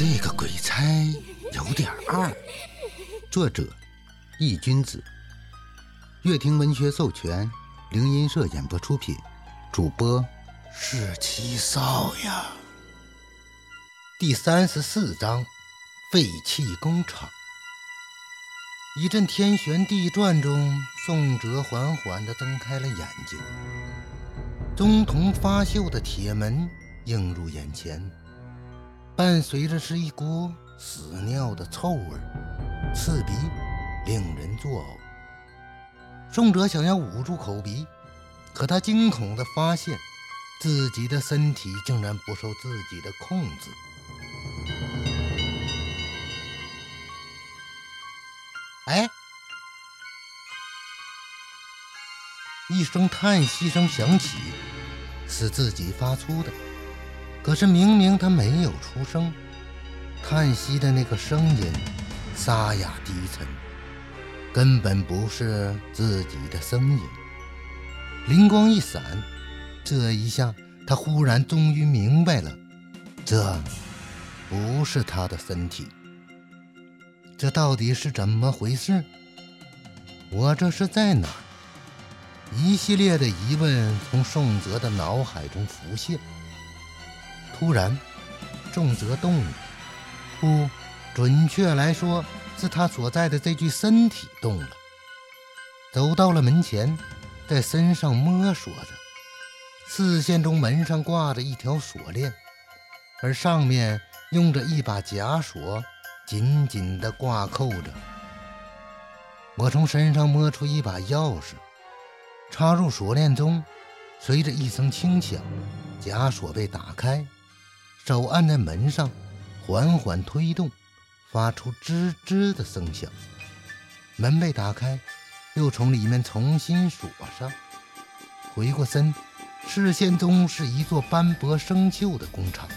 这个鬼差有点二。作者：易君子，乐亭文学授权，灵音社演播出品，主播是七少呀。第三十四章：废弃工厂。一阵天旋地转中，宋哲缓缓地睁开了眼睛。中铜发锈的铁门映入眼前，伴随着是一股屎尿的臭味，刺鼻，令人作呕。宋哲想要捂住口鼻，可他惊恐地发现，自己的身体竟然不受自己的控制。哎！一声叹息声响起，是自己发出的。可是明明他没有出声，叹息的那个声音沙哑低沉，根本不是自己的声音。灵光一闪，这一下他忽然终于明白了，这不是他的身体。这到底是怎么回事？我这是在哪？一系列的疑问从宋泽的脑海中浮现。突然，重则动了，不，准确来说，是他所在的这具身体动了。走到了门前，在身上摸索着，视线中门上挂着一条锁链，而上面用着一把假锁。紧紧地挂扣着。我从身上摸出一把钥匙，插入锁链中，随着一声轻响，假锁被打开。手按在门上，缓缓推动，发出吱吱的声响。门被打开，又从里面重新锁上。回过身，视线中是一座斑驳生锈的工厂，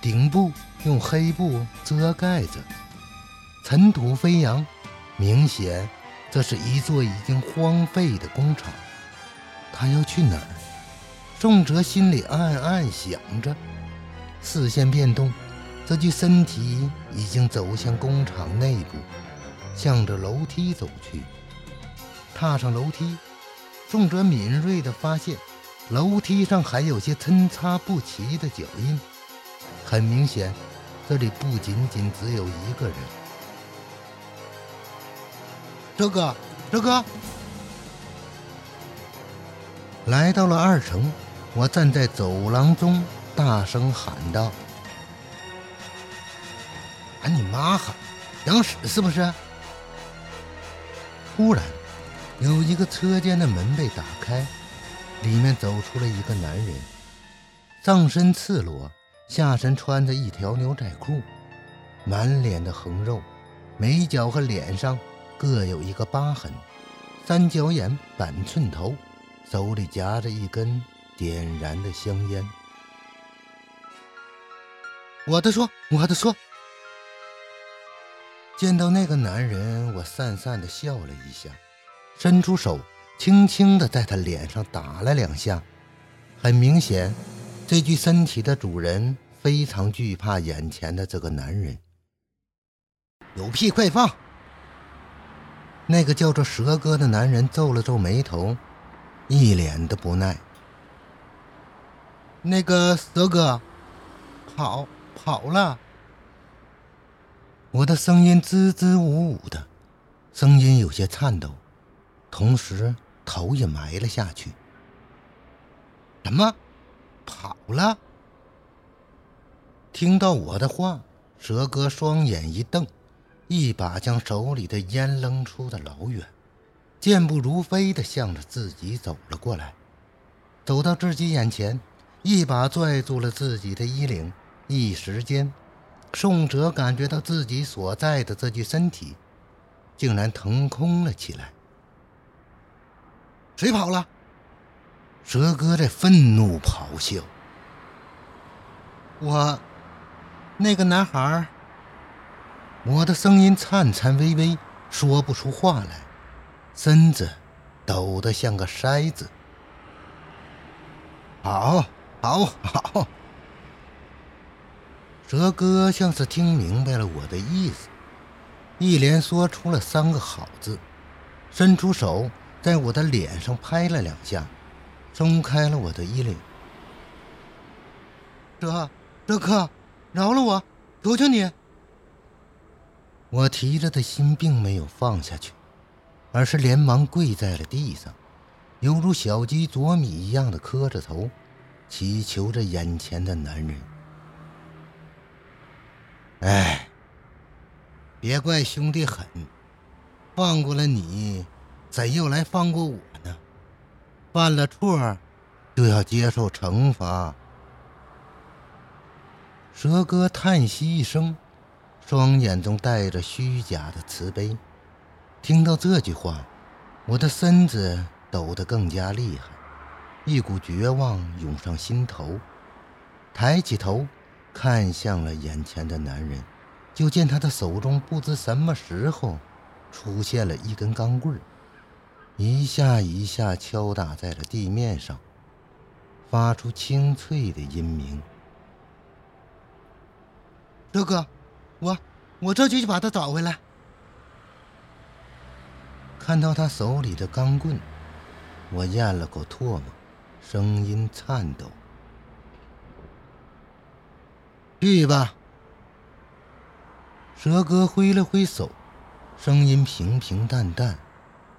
顶部。用黑布遮盖着，尘土飞扬，明显这是一座已经荒废的工厂。他要去哪儿？宋哲心里暗暗想着，视线变动，这具身体已经走向工厂内部，向着楼梯走去。踏上楼梯，宋哲敏锐地发现，楼梯上还有些参差不齐的脚印，很明显。这里不仅仅只有一个人，哲哥，哲哥，来到了二层，我站在走廊中，大声喊道：“喊你妈喊，想死是不是？”忽然，有一个车间的门被打开，里面走出了一个男人，上身赤裸。下身穿着一条牛仔裤，满脸的横肉，眉角和脸上各有一个疤痕，三角眼、板寸头，手里夹着一根点燃的香烟。我的说，我的说。见到那个男人，我讪讪的笑了一下，伸出手，轻轻的在他脸上打了两下，很明显。这具身体的主人非常惧怕眼前的这个男人。有屁快放！那个叫做蛇哥的男人皱了皱眉头，一脸的不耐。那个蛇哥，跑跑了。我的声音支支吾吾的，声音有些颤抖，同时头也埋了下去。什么？跑了。听到我的话，蛇哥双眼一瞪，一把将手里的烟扔出的老远，健步如飞的向着自己走了过来。走到自己眼前，一把拽住了自己的衣领。一时间，宋哲感觉到自己所在的这具身体，竟然腾空了起来。谁跑了？蛇哥在愤怒咆哮：“我，那个男孩。”我的声音颤颤巍巍，说不出话来，身子抖得像个筛子。好，好，好！蛇哥像是听明白了我的意思，一连说出了三个好字，伸出手在我的脸上拍了两下，松开了我的衣领。哲哲哥，饶了我，求求你！我提着的心并没有放下去，而是连忙跪在了地上，犹如小鸡啄米一样的磕着头，祈求着眼前的男人。哎，别怪兄弟狠，放过了你，怎又来放过我呢？犯了错，就要接受惩罚。蛇哥叹息一声，双眼中带着虚假的慈悲。听到这句话，我的身子抖得更加厉害，一股绝望涌上心头，抬起头。看向了眼前的男人，就见他的手中不知什么时候出现了一根钢棍一下一下敲打在了地面上，发出清脆的音鸣。哥哥，我我这就去把他找回来。看到他手里的钢棍，我咽了口唾沫，声音颤抖。去吧，蛇哥挥了挥手，声音平平淡淡。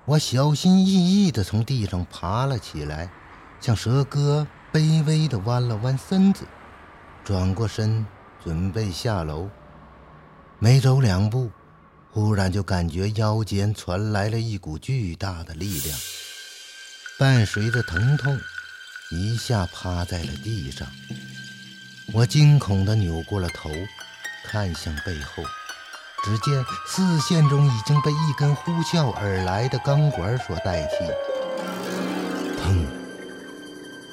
我小心翼翼地从地上爬了起来，向蛇哥卑微地弯了弯身子，转过身准备下楼。没走两步，忽然就感觉腰间传来了一股巨大的力量，伴随着疼痛，一下趴在了地上。我惊恐地扭过了头，看向背后，只见视线中已经被一根呼啸而来的钢管所代替。砰！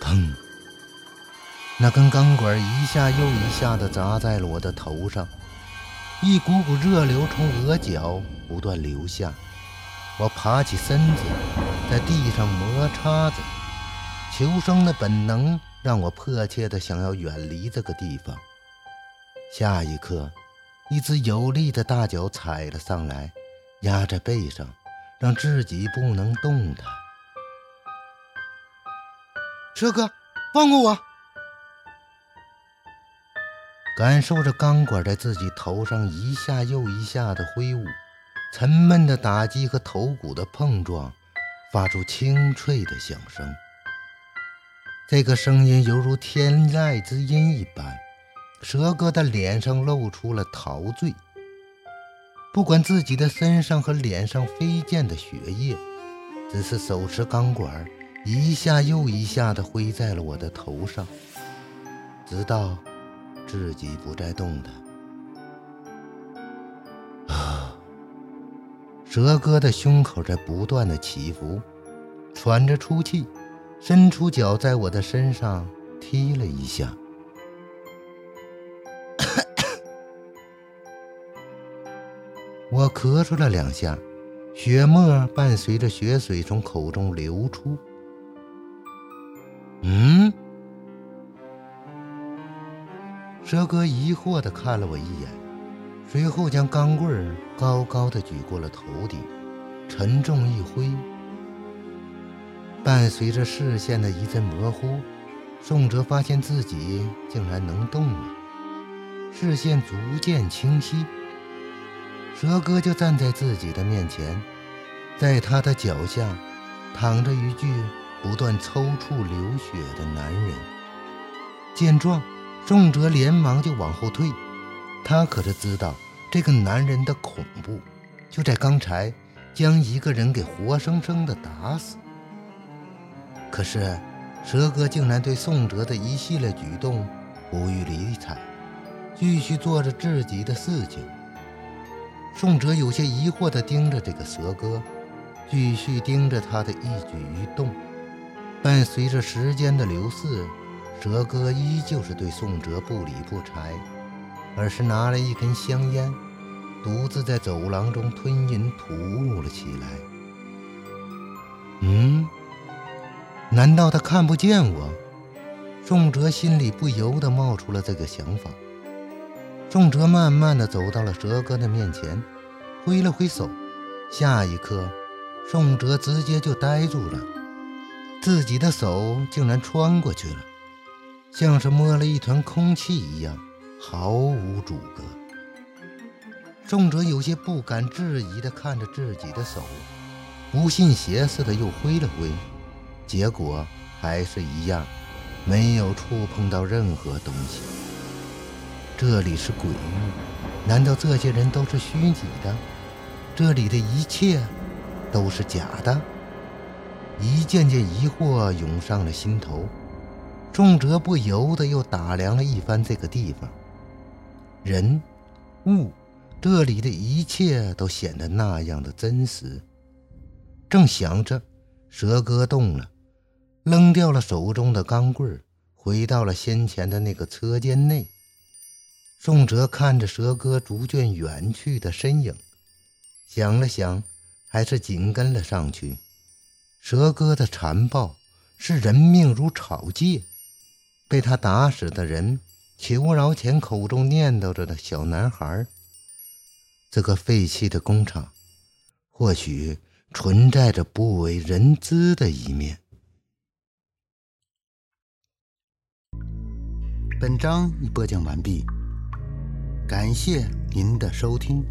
砰！那根钢管一下又一下地砸在了我的头上，一股股热流从额角不断流下。我爬起身子，在地上摩擦着，求生的本能。让我迫切地想要远离这个地方。下一刻，一只有力的大脚踩了上来，压在背上，让自己不能动弹。蛇哥，放过我！感受着钢管在自己头上一下又一下的挥舞，沉闷的打击和头骨的碰撞，发出清脆的响声。这个声音犹如天籁之音一般，蛇哥的脸上露出了陶醉。不管自己的身上和脸上飞溅的血液，只是手持钢管，一下又一下地挥在了我的头上，直到自己不再动弹。啊！蛇哥的胸口在不断的起伏，喘着粗气。伸出脚在我的身上踢了一下，我咳嗽了两下，血沫伴随着血水从口中流出。嗯，蛇哥疑惑地看了我一眼，随后将钢棍高高的举过了头顶，沉重一挥。伴随着视线的一阵模糊，宋哲发现自己竟然能动了，视线逐渐清晰。蛇哥就站在自己的面前，在他的脚下躺着一具不断抽搐流血的男人。见状，宋哲连忙就往后退，他可是知道这个男人的恐怖，就在刚才将一个人给活生生的打死。可是，蛇哥竟然对宋哲的一系列举动不予理睬，继续做着自己的事情。宋哲有些疑惑地盯着这个蛇哥，继续盯着他的一举一动。伴随着时间的流逝，蛇哥依旧是对宋哲不理不睬，而是拿了一根香烟，独自在走廊中吞云吐雾了起来。难道他看不见我？宋哲心里不由得冒出了这个想法。仲哲慢慢的走到了蛇哥的面前，挥了挥手。下一刻，宋哲直接就呆住了，自己的手竟然穿过去了，像是摸了一团空气一样，毫无阻隔。宋哲有些不敢置疑地看着自己的手，不信邪似的又挥了挥，结果还是一样，没有触碰到任何东西。这里是鬼域，难道这些人都是虚拟的？这里的一切都是假的，一件件疑惑涌上了心头。仲哲不由得又打量了一番这个地方，人、物，这里的一切都显得那样的真实。正想着，蛇哥动了，扔掉了手中的钢棍，回到了先前的那个车间内。宋哲看着蛇哥逐渐远去的身影。想了想，还是紧跟了上去。蛇哥的残暴是人命如草芥，被他打死的人，求饶前口中念叨着的小男孩。这个废弃的工厂，或许存在着不为人知的一面。本章已播讲完毕，感谢您的收听。